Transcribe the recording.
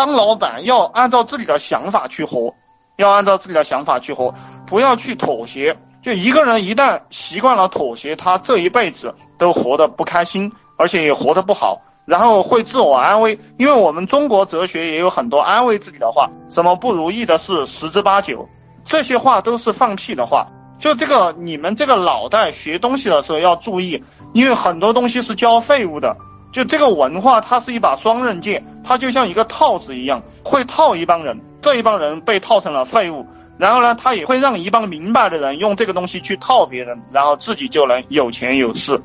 当老板要按照自己的想法去活，要按照自己的想法去活，不要去妥协。就一个人一旦习惯了妥协，他这一辈子都活得不开心，而且也活得不好，然后会自我安慰。因为我们中国哲学也有很多安慰自己的话，什么不如意的事十之八九，这些话都是放屁的话。就这个，你们这个脑袋学东西的时候要注意，因为很多东西是教废物的。就这个文化，它是一把双刃剑，他就像一个套子一样，会套一帮人，这一帮人被套成了废物。然后呢，他也会让一帮明白的人用这个东西去套别人，然后自己就能有钱有势。